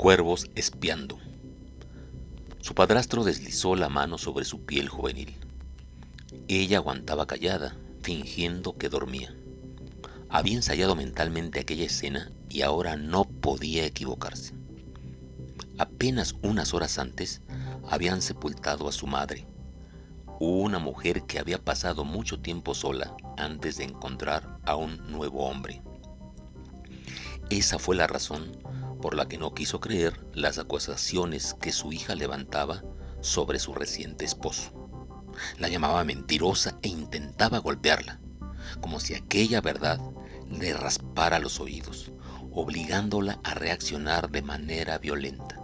Cuervos espiando. Su padrastro deslizó la mano sobre su piel juvenil. Ella aguantaba callada, fingiendo que dormía. Había ensayado mentalmente aquella escena y ahora no podía equivocarse. Apenas unas horas antes habían sepultado a su madre, una mujer que había pasado mucho tiempo sola antes de encontrar a un nuevo hombre. Esa fue la razón por la que no quiso creer las acusaciones que su hija levantaba sobre su reciente esposo. La llamaba mentirosa e intentaba golpearla, como si aquella verdad le raspara los oídos, obligándola a reaccionar de manera violenta.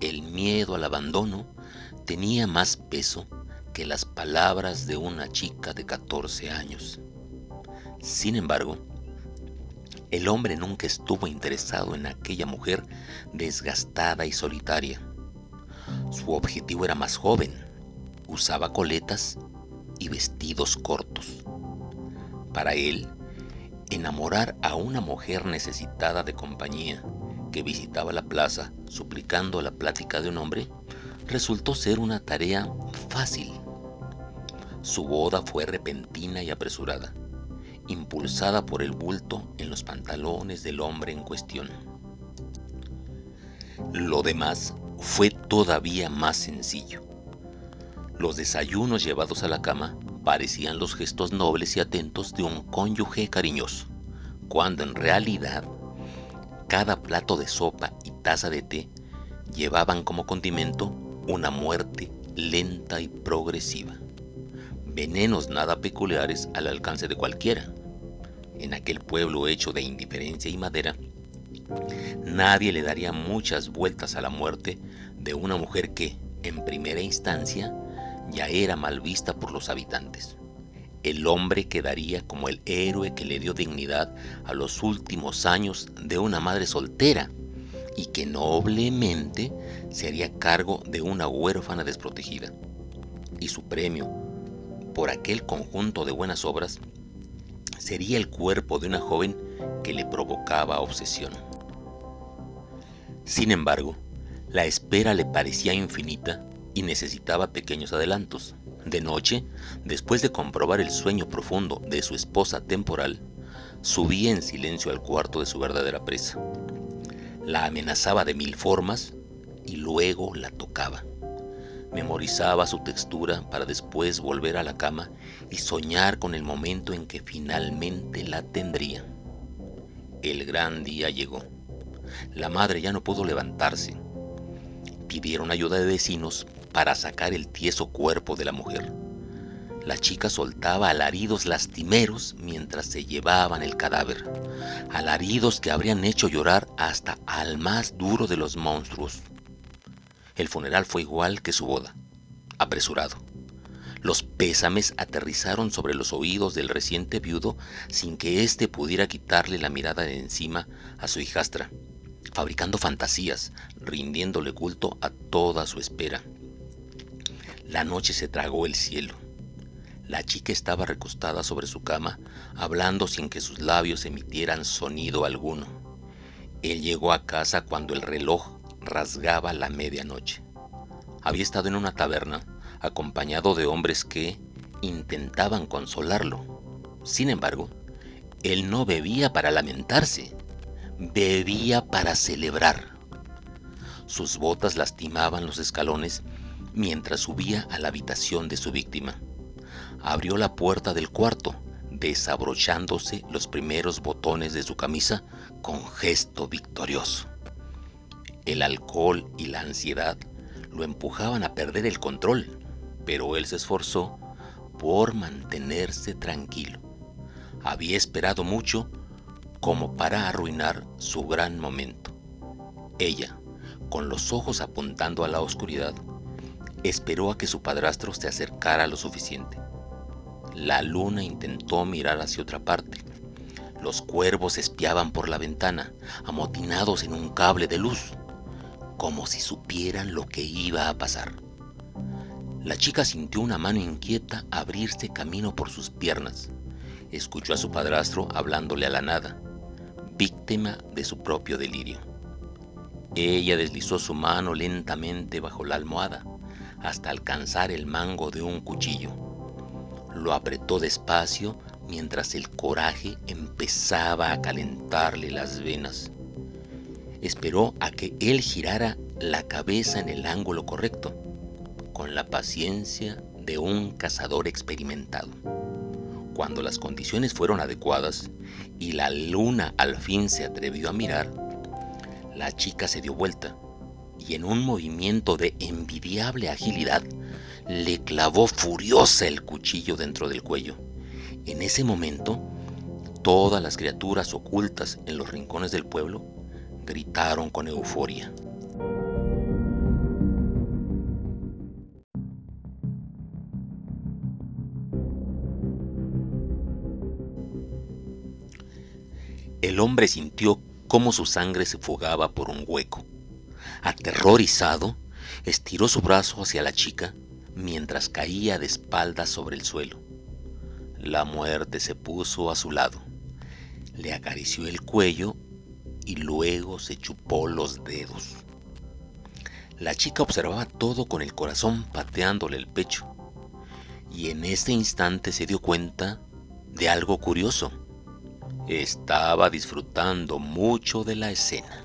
El miedo al abandono tenía más peso que las palabras de una chica de 14 años. Sin embargo, el hombre nunca estuvo interesado en aquella mujer desgastada y solitaria. Su objetivo era más joven, usaba coletas y vestidos cortos. Para él, enamorar a una mujer necesitada de compañía que visitaba la plaza suplicando la plática de un hombre resultó ser una tarea fácil. Su boda fue repentina y apresurada impulsada por el bulto en los pantalones del hombre en cuestión. Lo demás fue todavía más sencillo. Los desayunos llevados a la cama parecían los gestos nobles y atentos de un cónyuge cariñoso, cuando en realidad cada plato de sopa y taza de té llevaban como condimento una muerte lenta y progresiva venenos nada peculiares al alcance de cualquiera. En aquel pueblo hecho de indiferencia y madera, nadie le daría muchas vueltas a la muerte de una mujer que, en primera instancia, ya era mal vista por los habitantes. El hombre quedaría como el héroe que le dio dignidad a los últimos años de una madre soltera y que noblemente se haría cargo de una huérfana desprotegida. Y su premio por aquel conjunto de buenas obras sería el cuerpo de una joven que le provocaba obsesión. Sin embargo, la espera le parecía infinita y necesitaba pequeños adelantos. De noche, después de comprobar el sueño profundo de su esposa temporal, subía en silencio al cuarto de su verdadera presa. La amenazaba de mil formas y luego la tocaba. Memorizaba su textura para después volver a la cama y soñar con el momento en que finalmente la tendría. El gran día llegó. La madre ya no pudo levantarse. Pidieron ayuda de vecinos para sacar el tieso cuerpo de la mujer. La chica soltaba alaridos lastimeros mientras se llevaban el cadáver, alaridos que habrían hecho llorar hasta al más duro de los monstruos. El funeral fue igual que su boda, apresurado. Los pésames aterrizaron sobre los oídos del reciente viudo sin que éste pudiera quitarle la mirada de encima a su hijastra, fabricando fantasías, rindiéndole culto a toda su espera. La noche se tragó el cielo. La chica estaba recostada sobre su cama, hablando sin que sus labios emitieran sonido alguno. Él llegó a casa cuando el reloj rasgaba la medianoche. Había estado en una taberna, acompañado de hombres que intentaban consolarlo. Sin embargo, él no bebía para lamentarse, bebía para celebrar. Sus botas lastimaban los escalones mientras subía a la habitación de su víctima. Abrió la puerta del cuarto, desabrochándose los primeros botones de su camisa con gesto victorioso. El alcohol y la ansiedad lo empujaban a perder el control, pero él se esforzó por mantenerse tranquilo. Había esperado mucho como para arruinar su gran momento. Ella, con los ojos apuntando a la oscuridad, esperó a que su padrastro se acercara lo suficiente. La luna intentó mirar hacia otra parte. Los cuervos espiaban por la ventana, amotinados en un cable de luz como si supieran lo que iba a pasar. La chica sintió una mano inquieta abrirse camino por sus piernas. Escuchó a su padrastro hablándole a la nada, víctima de su propio delirio. Ella deslizó su mano lentamente bajo la almohada hasta alcanzar el mango de un cuchillo. Lo apretó despacio mientras el coraje empezaba a calentarle las venas. Esperó a que él girara la cabeza en el ángulo correcto, con la paciencia de un cazador experimentado. Cuando las condiciones fueron adecuadas y la luna al fin se atrevió a mirar, la chica se dio vuelta y en un movimiento de envidiable agilidad le clavó furiosa el cuchillo dentro del cuello. En ese momento, todas las criaturas ocultas en los rincones del pueblo gritaron con euforia. El hombre sintió cómo su sangre se fugaba por un hueco. Aterrorizado, estiró su brazo hacia la chica mientras caía de espaldas sobre el suelo. La muerte se puso a su lado, le acarició el cuello y luego se chupó los dedos. La chica observaba todo con el corazón pateándole el pecho y en ese instante se dio cuenta de algo curioso. Estaba disfrutando mucho de la escena.